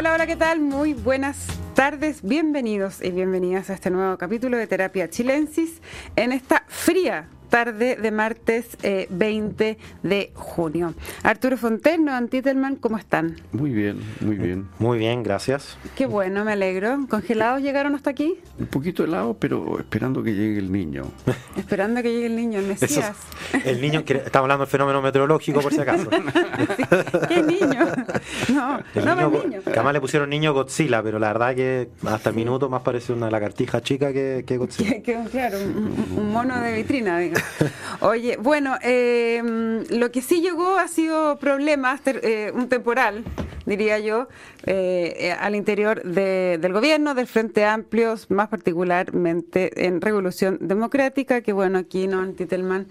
Hola, hola, ¿qué tal? Muy buenas tardes, bienvenidos y bienvenidas a este nuevo capítulo de Terapia Chilensis en esta fría tarde de martes 20 eh, de junio. Arturo Fonteno, Antitelman, ¿cómo están? Muy bien, muy bien. Muy bien, gracias. Qué bueno, me alegro. ¿Congelados llegaron hasta aquí? Un poquito helado, pero esperando que llegue el niño. esperando que llegue el niño, el Mesías. el niño, estamos hablando del fenómeno meteorológico, por si acaso. ¿Qué niño? No, no niño, niño. Que además le pusieron niño Godzilla, pero la verdad que hasta el minuto más parece una lagartija chica que, que Godzilla. claro, un, mono de vitrina, digamos. Oye, bueno, em, lo que sí llegó ha sido problemas, eh, un temporal, diría yo, eh, eh, al interior del gobierno, del Frente Amplio, más particularmente en Revolución Democrática, que bueno, aquí no Titelman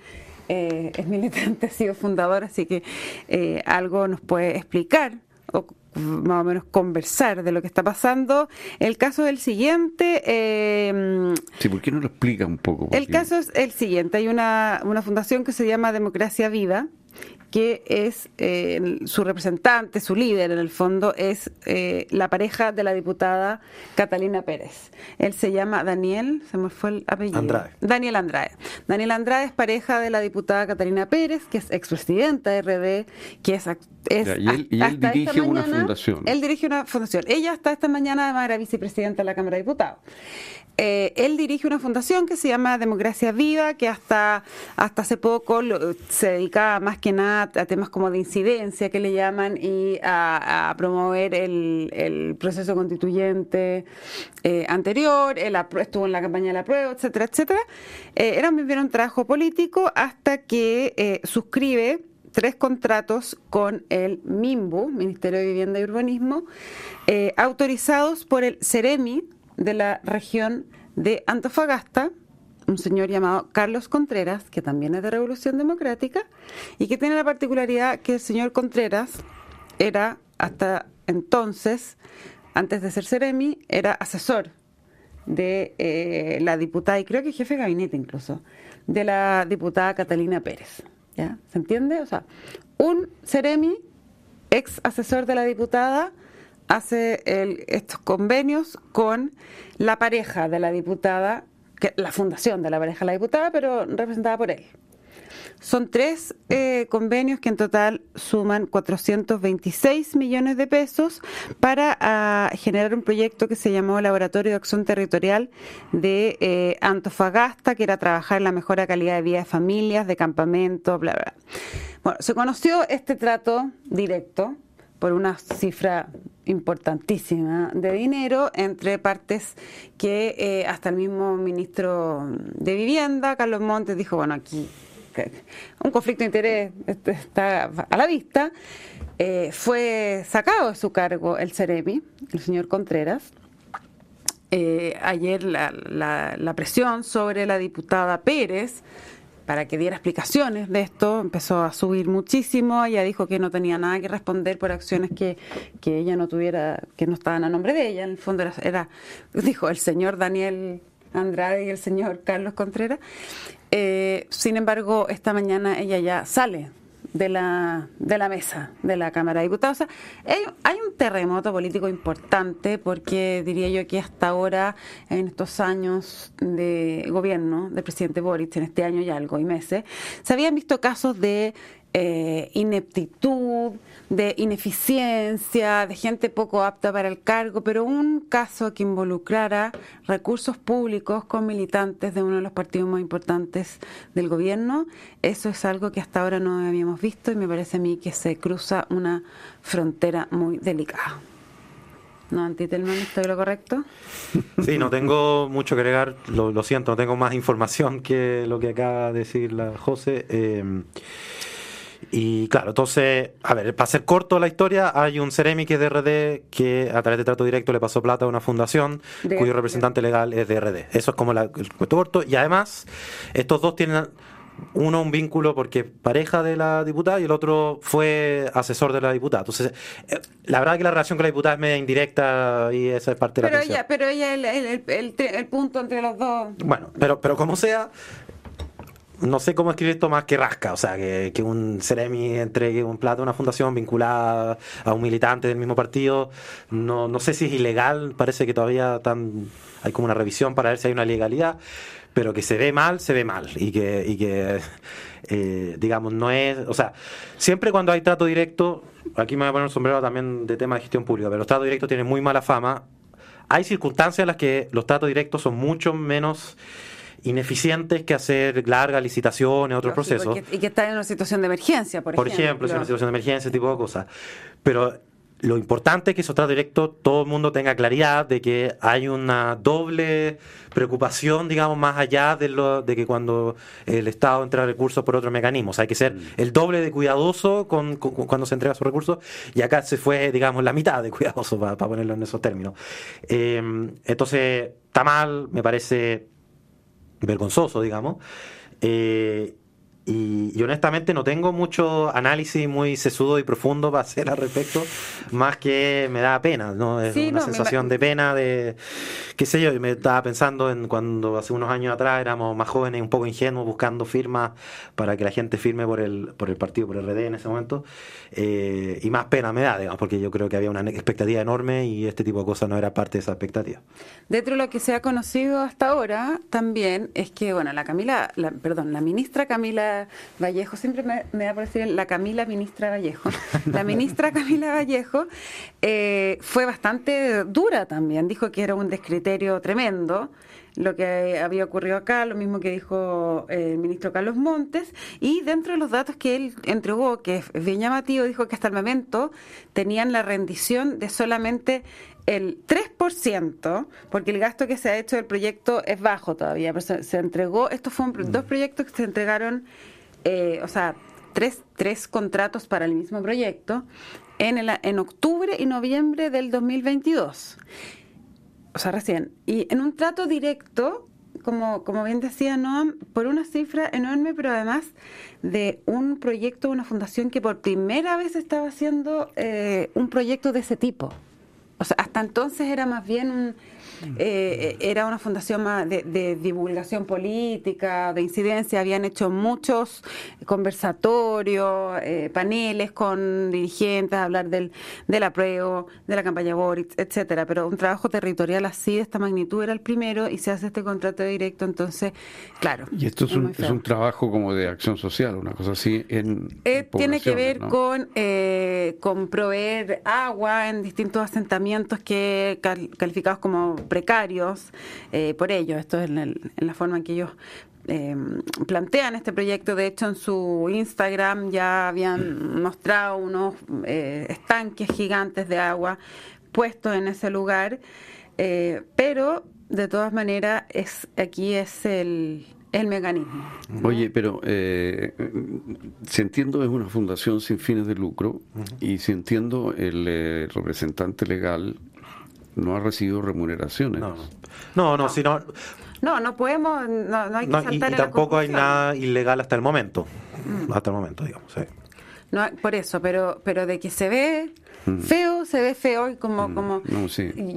es militante, ha sido fundador, así que algo nos puede explicar más o menos conversar de lo que está pasando. El caso es el siguiente. Eh, sí, ¿por qué no lo explica un poco? El caso es el siguiente. Hay una, una fundación que se llama Democracia Viva que es eh, su representante, su líder en el fondo, es eh, la pareja de la diputada Catalina Pérez. Él se llama Daniel, se me fue el apellido. Andrade. Daniel Andrade. Daniel Andrade es pareja de la diputada Catalina Pérez, que es expresidenta de RD, que es... es y él, y él dirige una fundación. Él dirige una fundación. Ella hasta esta mañana además era vicepresidenta de la Cámara de Diputados. Eh, él dirige una fundación que se llama Democracia Viva, que hasta, hasta hace poco se dedicaba más que a temas como de incidencia, que le llaman, y a, promover el, proceso constituyente eh, anterior, él estuvo en la campaña de la prueba, etcétera, etcétera. Eh, era bien un trabajo político hasta que suscribe tres contratos con el MIMBU, Ministerio de Vivienda y Urbanismo, autorizados por el CEREMI, de la región de Antofagasta, un señor llamado Carlos Contreras, que también es de Revolución Democrática, y que tiene la particularidad que el señor Contreras era hasta entonces, antes de ser Ceremi, era asesor de eh, la diputada, y creo que jefe de gabinete incluso, de la diputada Catalina Pérez. ¿ya? ¿Se entiende? O sea, un Ceremi, ex asesor de la diputada, hace estos convenios con la pareja de la diputada, que, la fundación de la pareja la diputada, pero representada por él. Son tres eh, convenios que en total suman 426 millones de pesos para ah, generar un proyecto que se llamó Laboratorio de Acción Territorial de eh, Antofagasta, que era trabajar en la mejora calidad de vida de familias, de campamentos, bla, bla. Bueno, se conoció este trato directo por una cifra importantísima de dinero entre partes que eh, hasta el mismo ministro de Vivienda, Carlos Montes, dijo, bueno, aquí un conflicto de interés este, está a la vista. Eh, fue sacado de su cargo el Ceremi, el señor Contreras. Eh, ayer la, la presión sobre la diputada Pérez para que diera explicaciones de esto, empezó a subir muchísimo, ella dijo que no tenía nada que responder por acciones que, que ella no tuviera, que no estaban a nombre de ella, en el fondo era, dijo el señor Daniel Andrade y el señor Carlos Contreras. Eh, sin embargo, esta mañana ella ya sale de la, de la mesa de la Cámara de Diputados. hay, un terremoto político importante porque diría yo que hasta ahora, en estos años de gobierno del presidente Boric, en este año y algo y meses, se habían visto casos de eh, ineptitud, de ineficiencia, de gente poco apta para el cargo, pero un caso que involucrara recursos públicos con militantes de uno de los partidos más importantes del gobierno, eso es algo que hasta ahora no habíamos visto y me parece a mí que se cruza una frontera muy delicada. ¿No, Antitelman, estoy lo correcto? Sí, no tengo mucho que agregar, lo, siento, no tengo más información que lo que acaba de decir la José. Eh, y claro, entonces, a ver, para ser corto la historia, hay un Ceremi que es de RD que a través de trato directo le pasó plata a una fundación cuyo representante legal es de RD. Eso es como el cuento corto. Y además, estos dos tienen uno un vínculo porque pareja de la diputada y el otro fue asesor de la diputada. Entonces, eh, la verdad que la relación con la diputada es media indirecta y esa es parte de la ella, Pero ella, el, el, el, punto entre los dos. Bueno, pero, pero como sea, no sé cómo escribir esto más que rasca, o sea, que, un Ceremi entregue un plato a una fundación vinculada a un militante del mismo partido, no, no sé si es ilegal, parece que todavía hay como una revisión para ver si hay una legalidad, pero que se ve mal, se ve mal, y que, y que eh, digamos, no es, o sea, siempre cuando hay trato directo, aquí me voy a poner un sombrero también de tema de gestión pública, pero los tratos directos tienen muy mala fama, hay circunstancias en las que los tratos directos son mucho menos ineficientes que hacer largas licitaciones, otros procesos. Y que, está en una situación de emergencia, por, por ejemplo. Por ejemplo, en una situación de emergencia, ese tipo de cosas. Pero lo importante es que esos tratos directos todo el mundo tenga claridad de que hay una doble preocupación, digamos, más allá de, lo, de que cuando el Estado entrega recursos por otros mecanismos. Hay que ser mm. el doble de cuidadoso con, cuando se entrega sus recursos y acá se fue, digamos, la mitad de cuidadoso, para, ponerlo en esos términos. Eh, entonces, está mal, me parece vergonzoso, digamos. Eh, y, honestamente no tengo mucho análisis muy sesudo y profundo para hacer al respecto, más que me da pena, ¿no? Es una sensación de pena, de qué sé yo, me estaba pensando en cuando hace unos años atrás éramos más jóvenes, un poco ingenuos, buscando firmas para que la gente firme por el, por el partido, por el RD en ese momento, eh, y más pena me da, digamos, porque yo creo que había una expectativa enorme y este tipo de cosas no era parte de esa expectativa. Dentro de lo que se ha conocido hasta ahora también es que, bueno, la Camila, la, perdón, la ministra Camila Vallejo, siempre me, me da por decir la Camila ministra Vallejo, la ministra Camila Vallejo eh, fue bastante dura también, dijo que era un descriterio tremendo lo que había ocurrido acá, lo mismo que dijo eh, el ministro Carlos Montes, y dentro de los datos que él entregó, que es bien llamativo, dijo que hasta el momento tenían la rendición de solamente el 3%, porque el gasto que se ha hecho del proyecto es bajo todavía, pero se, entregó, estos fueron dos mm. proyectos que se entregaron, eh, o sea, tres, tres contratos para el mismo proyecto en, el, en octubre y noviembre del 2022. O sea, recién. Y en un trato directo, como, como bien decía Noam, por una cifra enorme, pero además de un proyecto, una fundación que por primera vez estaba haciendo eh, un proyecto de ese tipo. O sea, hasta entonces era más bien un, eh, era una fundación de, divulgación política, de incidencia, habían hecho muchos conversatorios, eh, paneles con dirigentes, hablar del, del apruebo, de la campaña Boric, etcétera, pero un trabajo territorial así de esta magnitud era el primero y se hace este contrato directo, entonces, claro. Y esto es, un, es un, trabajo como de acción social, una cosa así en... Eh, tiene que ver con, con proveer agua en distintos asentamientos que calificados como precarios eh, por ellos. Esto es en, la forma en que ellos eh, plantean este proyecto. De hecho, en su Instagram ya habían mostrado unos eh, estanques gigantes de agua puestos en ese lugar, pero de todas maneras es aquí es el, el mecanismo. Oye, pero si entiendo es una fundación sin fines de lucro y si entiendo el representante legal no ha recibido remuneraciones. No, no, no, si no, no, no podemos, no, hay que saltar y, y tampoco hay nada ilegal hasta el momento, mm. hasta el momento, digamos. Sí. No, por eso, pero, pero de que se ve mm. feo, se ve feo y como, mm. como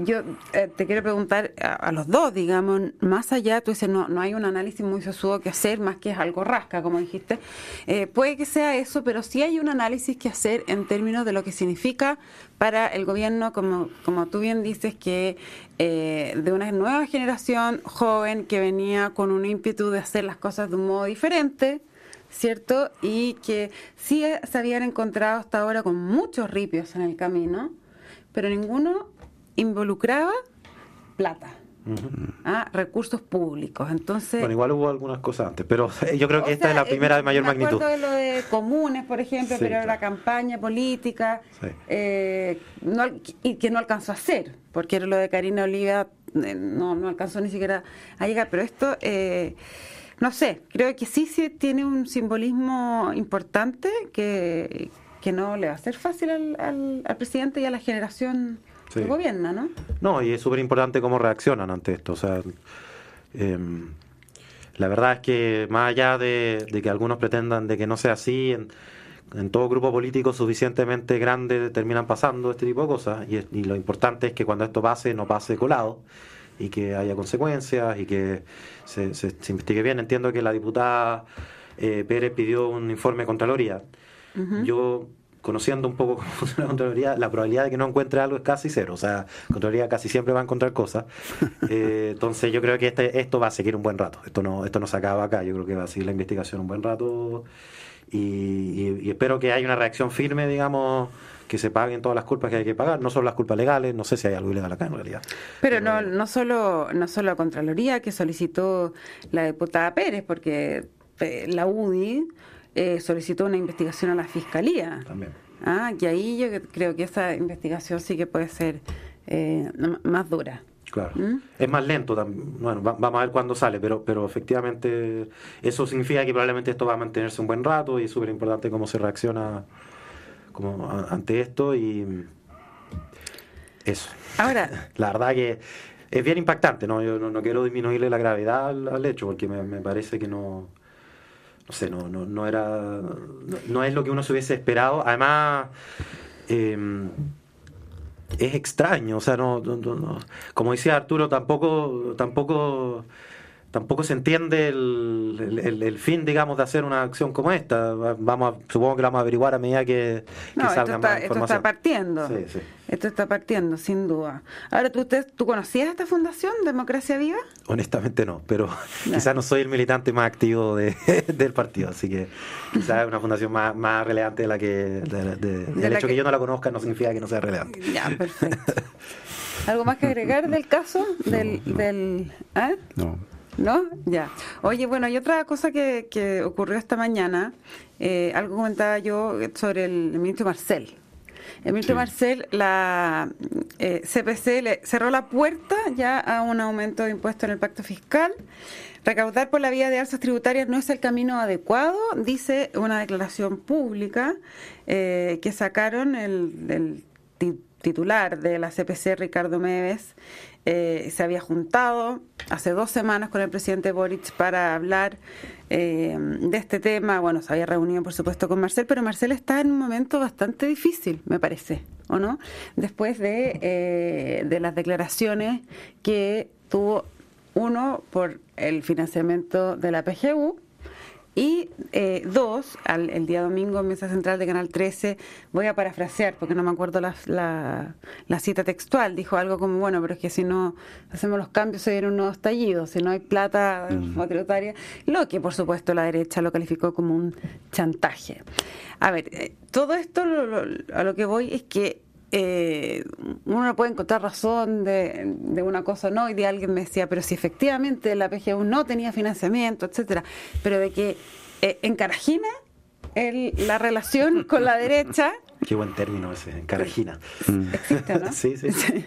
yo eh, te quiero preguntar a, los dos, digamos, más allá, tú dices, no, no hay un análisis muy sesudo que hacer, más que es algo rasca, como dijiste, eh, puede que sea eso, pero sí hay un análisis que hacer en términos de lo que significa para el gobierno, como, como tú bien dices, que eh, de una nueva generación joven que venía con un ímpetu de hacer las cosas de un modo diferente, ¿cierto? Y que sí se habían encontrado hasta ahora con muchos ripios en el camino, pero ninguno involucraba plata. ¿ah? recursos públicos. Entonces, bueno, igual hubo algunas cosas antes, pero yo creo que esta es la primera de mayor magnitud. de lo de comunes, por ejemplo, pero la campaña política eh, y que no alcanzó a hacer, porque era lo de Karina Oliva, eh, no, no alcanzó ni siquiera a llegar, pero esto... Eh, no sé, creo que sí, sí tiene un simbolismo importante que, no le va a ser fácil al, al, presidente y a la generación que gobierna, ¿no? No, y es súper importante cómo reaccionan ante esto. O sea, em, la verdad es que más allá de, que algunos pretendan de que no sea así, en, todo grupo político suficientemente grande terminan pasando este tipo de cosas. Y, y, lo importante es que cuando esto pase, no pase colado y que haya consecuencias y que se, se, investigue bien. Entiendo que la diputada eh, Pérez pidió un informe de Contraloría. Yo conociendo un poco cómo funciona la Contraloría, la probabilidad de que no encuentre algo es casi cero. O sea, Contraloría casi siempre va a encontrar cosas. Eh, entonces yo creo que este, esto va a seguir un buen rato. Esto no, esto no se acaba acá. Yo creo que va a seguir la investigación un buen rato. Y, espero que haya una reacción firme, digamos, que se paguen todas las culpas que hay que pagar, no solo las culpas legales, no sé si hay algo ilegal acá en realidad. Pero, no, no solo, no solo Contraloría que solicitó la diputada Pérez, porque eh, la UDI eh, solicitó una investigación a la Fiscalía. También. Ah, y ahí yo creo que esa investigación sí que puede ser eh, más dura. Claro. ¿Mm? Es más lento, bueno, vamos a ver cuándo sale, pero, pero efectivamente eso significa que probablemente esto va a mantenerse un buen rato y es súper importante cómo se reacciona como ante esto y eso. Ahora, la verdad que es bien impactante, ¿no? Yo no, quiero disminuirle la gravedad al, hecho porque me parece que no no sé, no, no, no era. No, es lo que uno se hubiese esperado. Además, em, es extraño, o sea, no, no, como decía Arturo, tampoco, tampoco tampoco se entiende el, fin, digamos, de hacer una acción como esta. Vamos supongo que lo vamos a averiguar a medida que, que salga más información. Esto está partiendo. Esto está partiendo, sin duda. Ahora, ¿tú, usted, ¿tú conocías esta fundación, Democracia Viva? Honestamente no, pero quizás no soy el militante más activo de, del partido, así que quizás es una fundación más, más relevante de la que... De, el hecho que... yo no la conozca no significa que no sea relevante. Ya, perfecto. ¿Algo más que agregar del caso? Del, del, ¿ah? No. ¿No? Ya. Oye, bueno, hay otra cosa que, que ocurrió esta mañana. Eh, algo comentaba yo sobre el, ministro Marcel. El ministro Marcel, la CPC eh, le cerró la puerta ya a un aumento de impuestos en el pacto fiscal. Recaudar por la vía de alzas tributarias no es el camino adecuado, dice una declaración pública eh, que sacaron el, el titular de la CPC, Ricardo Meves, eh, se había juntado hace dos semanas con el presidente Boric para hablar eh, de este tema. Bueno, se había reunido, por supuesto, con Marcel, pero Marcel está en un momento bastante difícil, me parece, ¿o no? Después de, eh, de las declaraciones que tuvo uno por el financiamiento de la PGU y eh, dos, al, el día domingo en Mesa Central de Canal 13, voy a parafrasear porque no me acuerdo la, la, cita textual, dijo algo como, bueno, pero es que si no hacemos los cambios se viene un nuevo estallido, si no hay plata mm. tributaria, lo que por supuesto la derecha lo calificó como un chantaje. A ver, eh, todo esto a lo que voy es que eh, uno no puede encontrar razón de, de, una cosa o no, y de alguien me decía, pero si efectivamente la PGU no tenía financiamiento, etcétera, pero de que eh, encarajina el, la relación con la derecha. Qué buen término ese, encarajina. Existe, ¿no? sí, sí.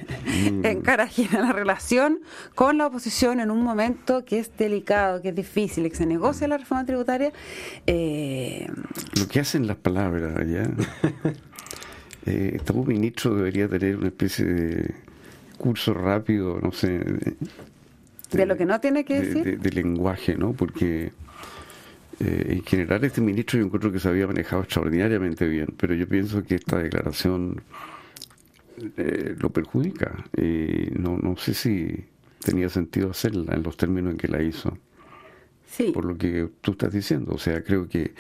encarajina la relación con la oposición en un momento que es delicado, que es difícil, que se negocia la reforma tributaria. Eh... Lo que hacen las palabras allá. eh, este ministro debería tener una especie de curso rápido, no sé. De, lo que no tiene que decir. De, lenguaje, ¿no? Porque eh, en general este ministro yo encuentro que se había manejado extraordinariamente bien, pero yo pienso que esta declaración eh, lo perjudica. y no, no sé si tenía sentido hacerla en los términos en que la hizo. Sí. Por lo que tú estás diciendo. O sea, creo que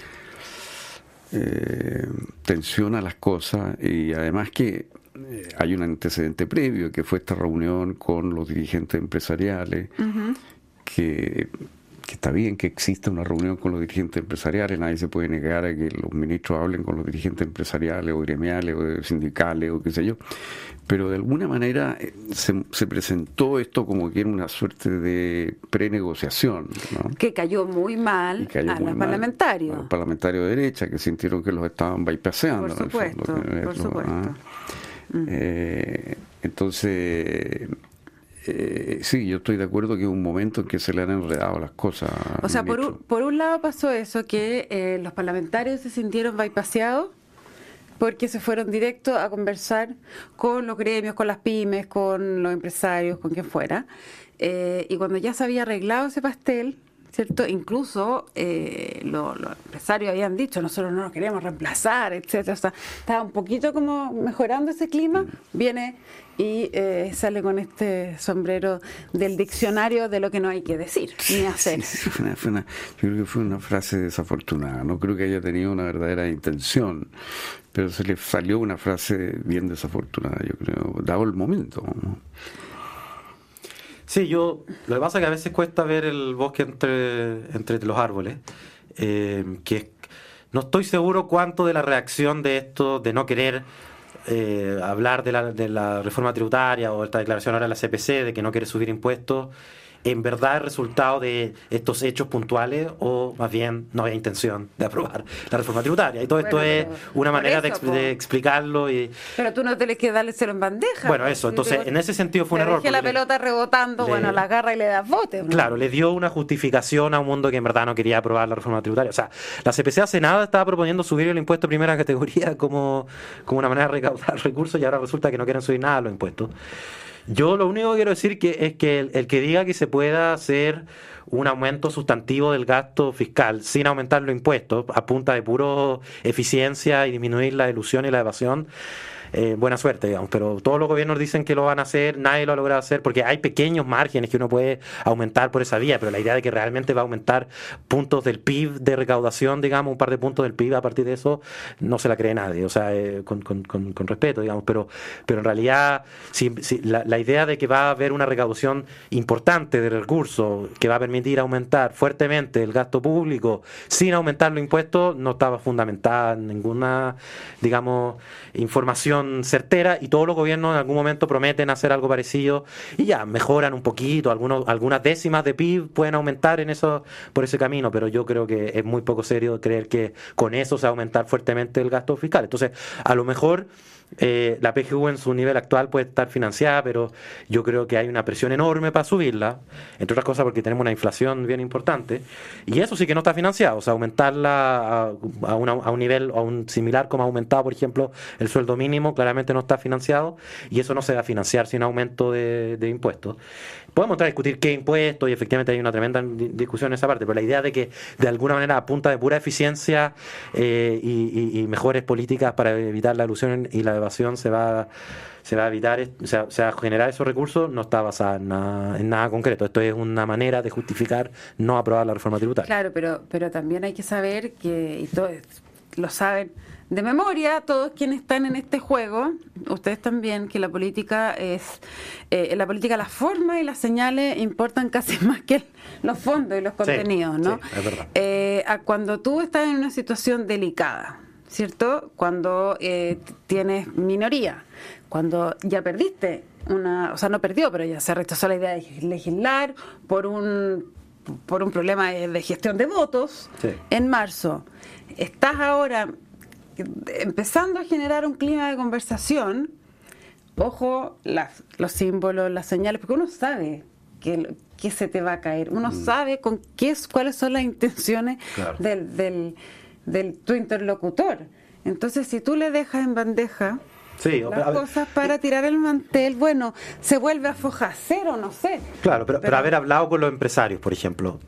eh, tensiona las cosas y además que eh, hay un antecedente previo que fue esta reunión con los dirigentes empresariales que que está bien que exista una reunión con los dirigentes empresariales, nadie se puede negar a que los ministros hablen con los dirigentes empresariales o gremiales o sindicales o qué sé yo, pero de alguna manera eh, se, presentó esto como que era una suerte de prenegociación. Que cayó muy mal a los parlamentarios. A los parlamentarios de derecha que sintieron que los estaban bypaseando. Por supuesto, por supuesto. ¿ah? Mm. Eh, entonces eh, sí, yo estoy de acuerdo que es un momento en que se le han enredado las cosas. O sea, por un, por un lado pasó eso, que eh, los parlamentarios se sintieron bypaseados porque se fueron directo a conversar con los gremios, con las pymes, con los empresarios, con quien fuera. Eh, y cuando ya se había arreglado ese pastel, ¿cierto? Incluso eh, los empresarios habían dicho, nosotros no nos queremos reemplazar, etcétera. O sea, estaba un poquito como mejorando ese clima, viene y eh, sale con este sombrero del diccionario de lo que no hay que decir ni hacer. yo creo que fue una frase desafortunada, no creo que haya tenido una verdadera intención, pero se le salió una frase bien desafortunada, yo creo, dado el momento. Sí, yo. Lo que pasa es que a veces cuesta ver el bosque entre, entre los árboles. Eh, que no estoy seguro cuánto de la reacción de esto, de no querer eh, hablar de la, de la reforma tributaria o esta declaración ahora de la CPC, de que no quiere subir impuestos, en verdad es resultado de estos hechos puntuales o más bien no había intención de aprobar la reforma tributaria. Y todo esto es una manera de, explicarlo. Y... Pero tú no tienes que cero en bandeja. Bueno, eso, entonces en ese sentido fue un error. que la pelota rebotando, bueno, la agarra y le das bote. Claro, le dio una justificación a un mundo que en verdad no quería aprobar la reforma tributaria. O sea, la CPC hace nada estaba proponiendo subir el impuesto de primera categoría como, como una manera de recaudar recursos y ahora resulta que no quieren subir nada los impuestos. Yo lo único que quiero decir que es que el, que diga que se pueda hacer un aumento sustantivo del gasto fiscal sin aumentar los impuestos a punta de puro eficiencia y disminuir la ilusión y la evasión, eh, buena suerte, digamos. Pero todos los gobiernos dicen que lo van a hacer, nadie lo ha logrado hacer, porque hay pequeños márgenes que uno puede aumentar por esa vía, pero la idea de que realmente va a aumentar puntos del PIB de recaudación, digamos, un par de puntos del PIB a partir de eso, no se la cree nadie, o sea, eh, con, respeto, digamos. Pero, pero en realidad, si, la, la, idea de que va a haber una recaudación importante de recursos que va a permitir aumentar fuertemente el gasto público sin aumentar los impuestos, no estaba fundamentada en ninguna, digamos, información certera y todos los gobiernos en algún momento prometen hacer algo parecido y ya mejoran un poquito, algunos, algunas décimas de PIB pueden aumentar en eso por ese camino, pero yo creo que es muy poco serio creer que con eso se va a aumentar fuertemente el gasto fiscal. Entonces, a lo mejor eh, la PGU en su nivel actual puede estar financiada, pero yo creo que hay una presión enorme para subirla, entre otras cosas porque tenemos una inflación bien importante, y eso sí que no está financiado, o sea, aumentarla a, a, un nivel a un similar como ha aumentado, por ejemplo, el sueldo mínimo, claramente no está financiado, y eso no se va a financiar sin aumento de, de impuestos. Podemos entrar a discutir qué impuestos, y efectivamente hay una tremenda discusión en esa parte, pero la idea de que de alguna manera apunta de pura eficiencia eh, y, y mejores políticas para evitar la ilusión y la evasión se va se va a evitar, o sea, se va a generar esos recursos, no está basada en nada, en nada concreto. Esto es una manera de justificar no aprobar la reforma tributaria. Claro, pero, pero también hay que saber que, y todos lo saben de memoria, todos quienes están en este juego, ustedes también, que la política es, eh, la política las formas y las señales importan casi más que los fondos y los contenidos, ¿no? es verdad. Eh, cuando tú estás en una situación delicada, ¿cierto? Cuando eh, tienes minoría, cuando ya perdiste una, o sea, no perdió, pero ya se rechazó la idea de legislar por un por un problema de gestión de votos en marzo. Estás ahora empezando a generar un clima de conversación. Ojo, los símbolos, las señales, porque uno sabe que, que se te va a caer. Uno mm. sabe con qué, cuáles son las intenciones del, del del tu interlocutor. Entonces, si tú le dejas en bandeja las cosas para tirar el mantel, bueno, se vuelve a fojacer o no sé. Claro, pero, pero, haber hablado con los empresarios, por ejemplo.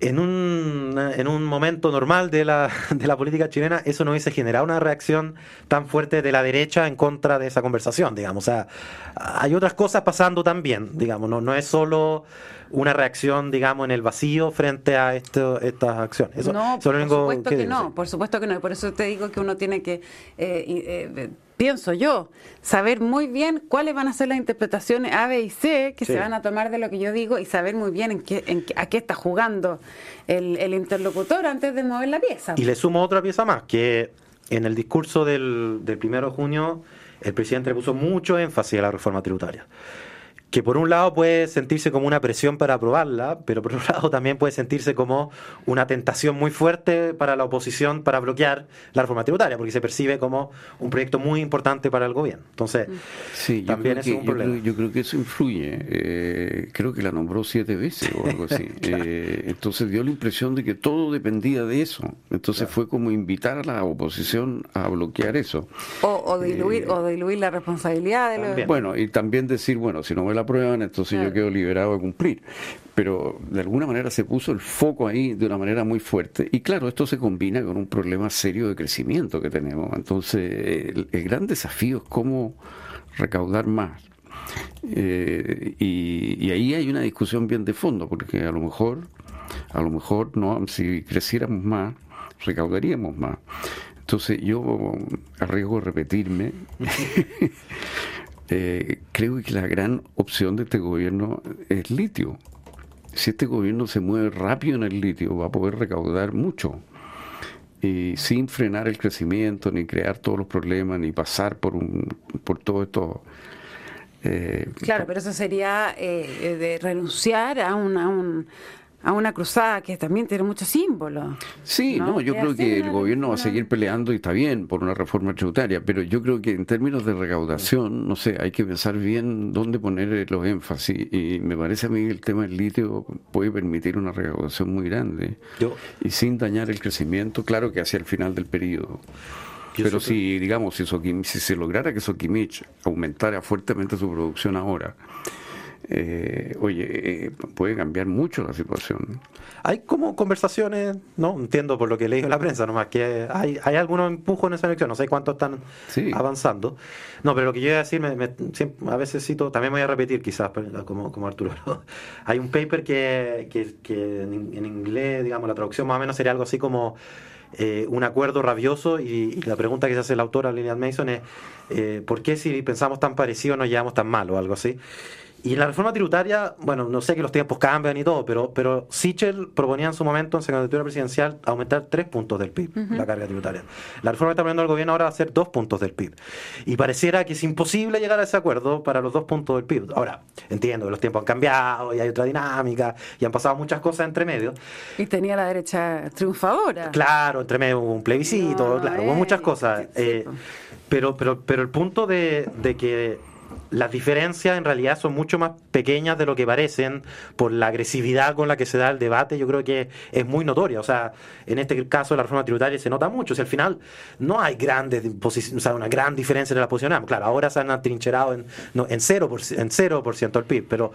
En un, en un momento normal de la, de la política chilena, eso no hubiese generado una reacción tan fuerte de la derecha en contra de esa conversación, digamos. O sea, hay otras cosas pasando también, digamos, no, no es solo una reacción, digamos, en el vacío frente a esto, estas acciones. no, por supuesto que, no, por supuesto que no. Y por eso te digo que uno tiene que, eh, eh, pienso yo, saber muy bien cuáles van a ser las interpretaciones A, B y C que se van a tomar de lo que yo digo y saber muy bien en qué, en a qué está jugando el, el interlocutor antes de mover la pieza. Y le sumo otra pieza más, que en el discurso del, del primero de junio el presidente le puso mucho énfasis a la reforma tributaria que por un lado puede sentirse como una presión para aprobarla, pero por otro lado también puede sentirse como una tentación muy fuerte para la oposición para bloquear la reforma tributaria, porque se percibe como un proyecto muy importante para el gobierno. Entonces, sí, también es un problema. Yo creo, que eso influye. Eh, creo que la nombró siete veces o algo así. Eh, entonces dio la impresión de que todo dependía de eso. Entonces fue como invitar a la oposición a bloquear eso. O, diluir, eh, o diluir la responsabilidad de Bueno, y también decir, bueno, si no me la aprueban, entonces yo quedo liberado de cumplir. Pero de alguna manera se puso el foco ahí de una manera muy fuerte. Y claro, esto se combina con un problema serio de crecimiento que tenemos. Entonces, el, gran desafío es cómo recaudar más. Eh, y, y ahí hay una discusión bien de fondo, porque a lo mejor, a lo mejor no, si creciéramos más, recaudaríamos más. Entonces yo arriesgo a repetirme. Eh, creo que la gran opción de este gobierno es litio. Si este gobierno se mueve rápido en el litio, va a poder recaudar mucho. Y sin frenar el crecimiento, ni crear todos los problemas, ni pasar por, un, por todo esto. Eh, claro, pero eso sería eh, de renunciar a, una, un, a una cruzada que también tiene muchos símbolos. Sí, no, yo creo que el gobierno va a seguir peleando y está bien por una reforma tributaria, pero yo creo que en términos de recaudación, no sé, hay que pensar bien dónde poner los énfasis y me parece a mí que el tema del litio puede permitir una recaudación muy grande y sin dañar el crecimiento, claro que hacia el final del periodo. Pero si, digamos, si, si se lograra que Sokimich aumentara fuertemente su producción ahora, eh, oye, eh, puede cambiar mucho la situación. Hay como conversaciones, no entiendo por lo que he leído en la prensa, nomás que hay, hay algunos empujos en esa elección, no sé cuántos están avanzando. No, pero lo que yo iba a decir, a veces cito, también voy a repetir quizás, como, como Arturo, hay un paper que, que, en, inglés, digamos, la traducción más o menos sería algo así como eh, un acuerdo rabioso y, la pregunta que se hace la autora Lilian Mason es ¿por qué si pensamos tan parecido nos llevamos tan mal o algo así? Y la reforma tributaria, bueno, no sé que los tiempos cambian y todo, pero, pero Sichel proponía en su momento en candidatura presidencial aumentar tres puntos del PIB, la carga tributaria. La reforma que está poniendo el gobierno ahora va a ser dos puntos del PIB. Y pareciera que es imposible llegar a ese acuerdo para los dos puntos del PIB. Ahora, entiendo que los tiempos han cambiado y hay otra dinámica y han pasado muchas cosas entre medio. Y tenía la derecha triunfadora. Claro, entre medio hubo un plebiscito, claro, hubo muchas cosas. Eh, pero, pero, pero el punto de, de que las diferencias en realidad son mucho más pequeñas de lo que parecen por la agresividad con la que se da el debate. Yo creo que es muy notoria. O sea, en este caso de la reforma tributaria se nota mucho. O sea, al final no hay grandes o sea, una gran diferencia en la posición. Claro, ahora se han atrincherado en, no, en 0%, en 0 el PIB, pero,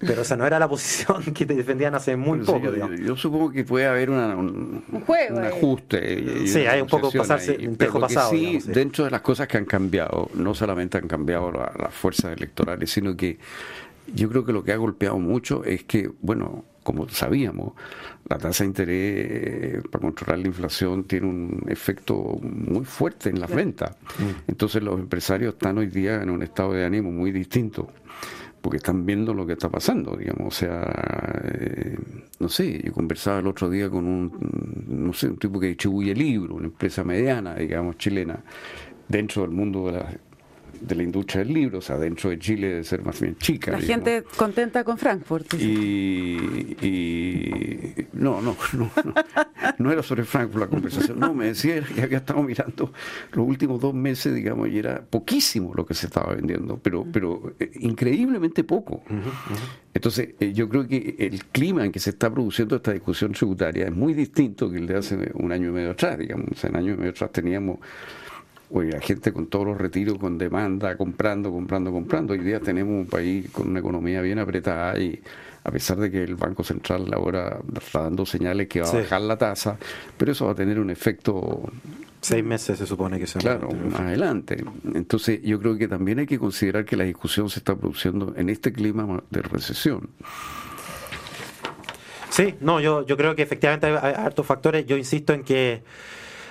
pero esa no era la posición que te defendían hace muy poco. yo, supongo que puede haber un, un, ajuste. Sí, hay un poco pasarse, un pasado. sí, dentro de las cosas que han cambiado, no solamente han cambiado las la fuerzas electorales, sino que yo creo que lo que ha golpeado mucho es que, bueno, como sabíamos, la tasa de interés para controlar la inflación tiene un efecto muy fuerte en las ventas. Mm. Entonces los empresarios están hoy día en un estado de ánimo muy distinto porque están viendo lo que está pasando, digamos, o sea, eh, no sé, yo conversaba el otro día con un, no sé, un tipo que distribuye libros, una empresa mediana, digamos, chilena, dentro del mundo de la de la industria del libro, o sea, dentro de Chile debe ser más bien chica. La gente contenta con Frankfurt. Y, no, no, no, no, era sobre Frankfurt la conversación, no, me decía que había estado mirando los últimos dos meses, digamos, y era poquísimo lo que se estaba vendiendo, pero, pero eh, increíblemente poco. Entonces, eh, yo creo que el clima en que se está produciendo esta discusión tributaria es muy distinto que el de hace un año y medio atrás, digamos, en un año y medio atrás teníamos Oye, gente con todos los retiros, con demanda, comprando, comprando, comprando. Hoy día tenemos un país con una economía bien apretada y a pesar de que el Banco Central ahora está dando señales que va a bajar la tasa, pero eso va a tener un efecto... Seis meses se supone que se Claro, más adelante. Entonces yo creo que también hay que considerar que la discusión se está produciendo en este clima de recesión. Sí, no, yo, yo creo que efectivamente hay, hay hartos factores. Yo insisto en que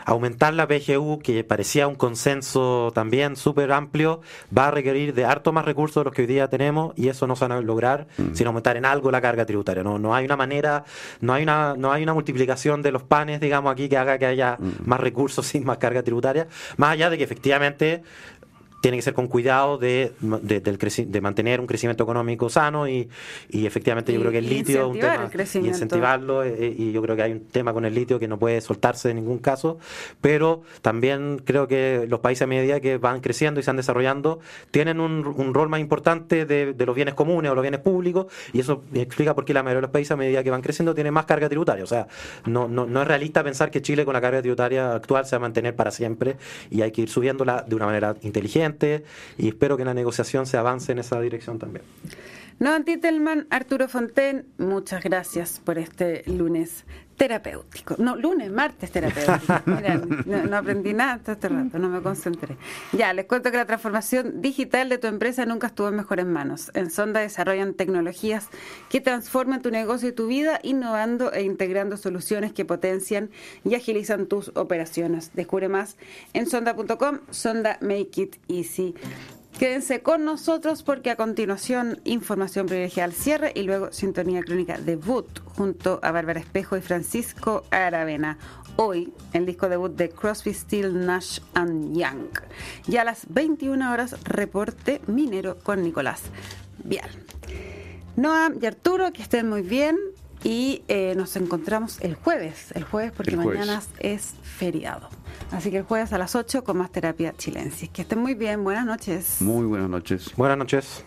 aumentar la PGU, que parecía un consenso también súper amplio, va a requerir de harto más recursos de los que hoy día tenemos y eso no se va a lograr mm. sin aumentar en algo la carga tributaria. No, no hay una manera, no hay una, no hay una multiplicación de los panes, digamos, aquí que haga que haya mm. más recursos sin más carga tributaria, más allá de que efectivamente tiene que ser con cuidado de, de, del de mantener un crecimiento económico sano y, y efectivamente yo creo que el litio es un tema y incentivarlo eh, eh, y yo creo que hay un tema con el litio que no puede soltarse en ningún caso pero también creo que los países a medida que van creciendo y se han desarrollando tienen un, un rol más importante de, de, los bienes comunes o los bienes públicos y eso explica por qué la mayoría de los países a medida que van creciendo tienen más carga tributaria. O sea no, no, no es realista pensar que Chile con la carga tributaria actual se va a mantener para siempre y hay que ir subiéndola de una manera inteligente y espero que la negociación se avance en esa dirección también. Noam Titelman, Arturo Fonten, muchas gracias por este lunes terapéutico. No, lunes, martes terapéutico. Mira, no, aprendí nada todo este rato, no me concentré. Ya, les cuento que la transformación digital de tu empresa nunca estuvo en mejores manos. En Sonda desarrollan tecnologías que transforman tu negocio y tu vida, innovando e integrando soluciones que potencian y agilizan tus operaciones. Descubre más en sonda.com, Sonda Make It Easy. Quédense con nosotros porque a continuación información privilegiada al cierre y luego sintonía crónica debut junto a Bárbara Espejo y Francisco Aravena. Hoy el disco debut de Crosby, Steel, Nash and Young. Y a las 21 horas reporte minero con Nicolás Vial. Noam y Arturo, que estén muy bien y eh, nos encontramos el jueves, el jueves porque mañana es feriado. Así que el jueves a las 8 con más terapia chilensis. Que estén muy bien, buenas noches. Muy buenas noches. Buenas noches.